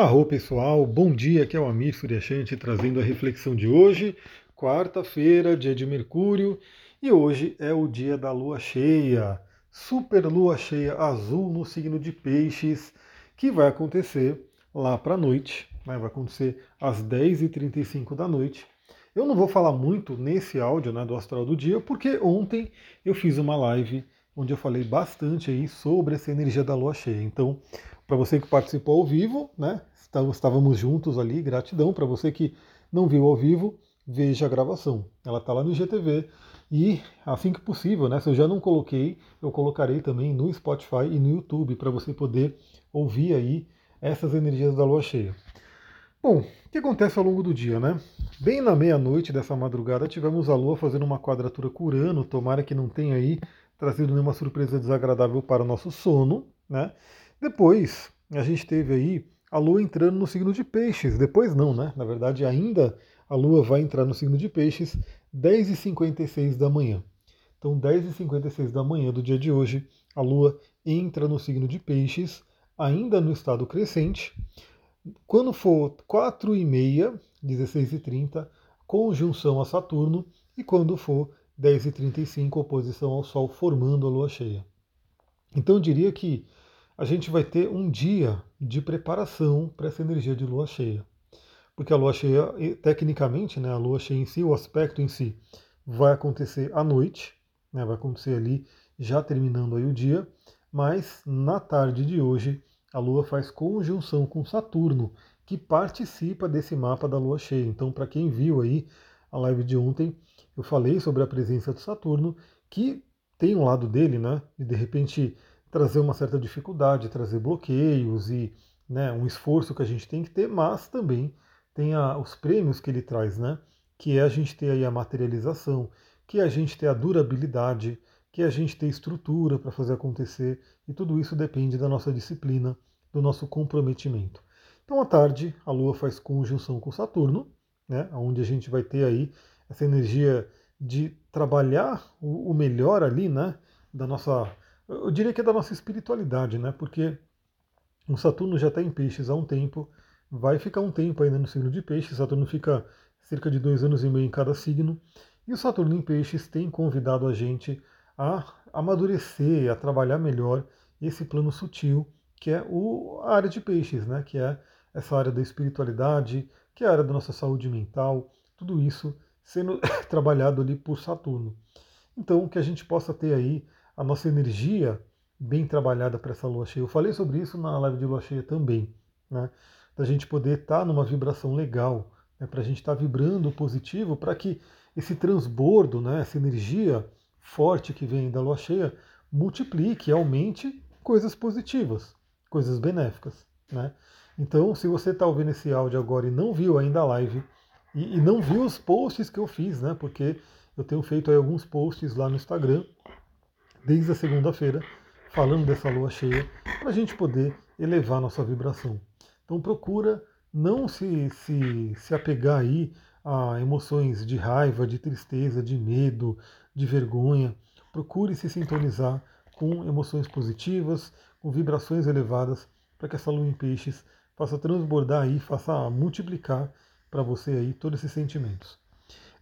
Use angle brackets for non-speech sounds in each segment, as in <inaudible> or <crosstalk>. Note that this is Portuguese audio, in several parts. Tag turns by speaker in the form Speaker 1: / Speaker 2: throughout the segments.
Speaker 1: Arro pessoal, bom dia, aqui é o Amir Suryashanti trazendo a reflexão de hoje, quarta-feira, dia de Mercúrio, e hoje é o dia da lua cheia, super lua cheia azul no signo de Peixes, que vai acontecer lá para a noite, né, vai acontecer às 10h35 da noite. Eu não vou falar muito nesse áudio né, do Astral do Dia, porque ontem eu fiz uma live onde eu falei bastante aí sobre essa energia da lua cheia. Então, para você que participou ao vivo, né? Estávamos juntos ali, gratidão. Para você que não viu ao vivo, veja a gravação. Ela está lá no IGTV. E assim que possível, né? Se eu já não coloquei, eu colocarei também no Spotify e no YouTube para você poder ouvir aí essas energias da lua cheia. Bom, o que acontece ao longo do dia, né? Bem na meia-noite dessa madrugada tivemos a Lua fazendo uma quadratura com Urano, tomara que não tenha aí trazido nenhuma surpresa desagradável para o nosso sono, né? Depois, a gente teve aí a Lua entrando no signo de Peixes. Depois não, né? Na verdade, ainda a Lua vai entrar no signo de Peixes 10h56 da manhã. Então, 10h56 da manhã do dia de hoje, a Lua entra no signo de Peixes, ainda no estado crescente. Quando for 4h30, 16h30, conjunção a Saturno, e quando for 10h35, oposição ao Sol, formando a Lua cheia. Então, eu diria que a gente vai ter um dia de preparação para essa energia de lua cheia. Porque a lua cheia, tecnicamente, né, a lua cheia em si, o aspecto em si, vai acontecer à noite, né, vai acontecer ali já terminando aí o dia, mas na tarde de hoje a lua faz conjunção com Saturno, que participa desse mapa da lua cheia. Então, para quem viu aí a live de ontem, eu falei sobre a presença do Saturno, que tem um lado dele, né, e de repente trazer uma certa dificuldade, trazer bloqueios e né, um esforço que a gente tem que ter, mas também tem a, os prêmios que ele traz, né? Que é a gente ter aí a materialização, que é a gente ter a durabilidade, que é a gente ter estrutura para fazer acontecer, e tudo isso depende da nossa disciplina, do nosso comprometimento. Então à tarde a Lua faz conjunção com Saturno, né? Onde a gente vai ter aí essa energia de trabalhar o, melhor ali, né? Da nossa eu diria que é da nossa espiritualidade, né? Porque o Saturno já está em peixes há um tempo, vai ficar um tempo ainda no signo de peixes, Saturno fica cerca de dois anos e meio em cada signo, e o Saturno em peixes tem convidado a gente a amadurecer, a trabalhar melhor esse plano sutil, que é o, a área de peixes, né? Que é essa área da espiritualidade, que é a área da nossa saúde mental, tudo isso sendo <laughs> trabalhado ali por Saturno. Então, que a gente possa ter aí a nossa energia bem trabalhada para essa lua cheia. Eu falei sobre isso na live de lua cheia também, né? Da gente poder estar tá numa vibração legal, né? para a gente estar tá vibrando positivo, para que esse transbordo, né? essa energia forte que vem da lua cheia, multiplique, aumente coisas positivas, coisas benéficas. Né? Então, se você está ouvindo esse áudio agora e não viu ainda a live, e, e, não viu os posts que eu fiz, né? Porque eu tenho feito alguns posts lá no Instagram desde a segunda-feira, falando dessa lua cheia, para a gente poder elevar nossa vibração. Então procura não se, se, se apegar aí a emoções de raiva, de tristeza, de medo, de vergonha. Procure se sintonizar com emoções positivas, com vibrações elevadas, para que essa lua em peixes faça transbordar aí, faça multiplicar para você aí todos esses sentimentos.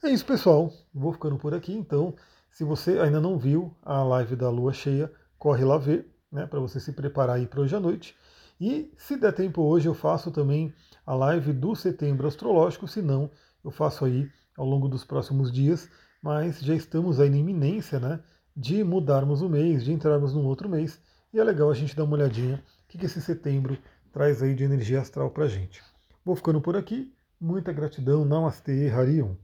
Speaker 1: É isso, pessoal. Vou ficando por aqui, então. Se você ainda não viu a live da lua cheia, corre lá ver, né, para você se preparar aí para hoje à noite. E se der tempo hoje, eu faço também a live do setembro astrológico, se não, eu faço aí ao longo dos próximos dias, mas já estamos aí na iminência, né, de mudarmos o mês, de entrarmos num outro mês, e é legal a gente dar uma olhadinha o que, que esse setembro traz aí de energia astral para gente. Vou ficando por aqui, muita gratidão, Namastê, Harion.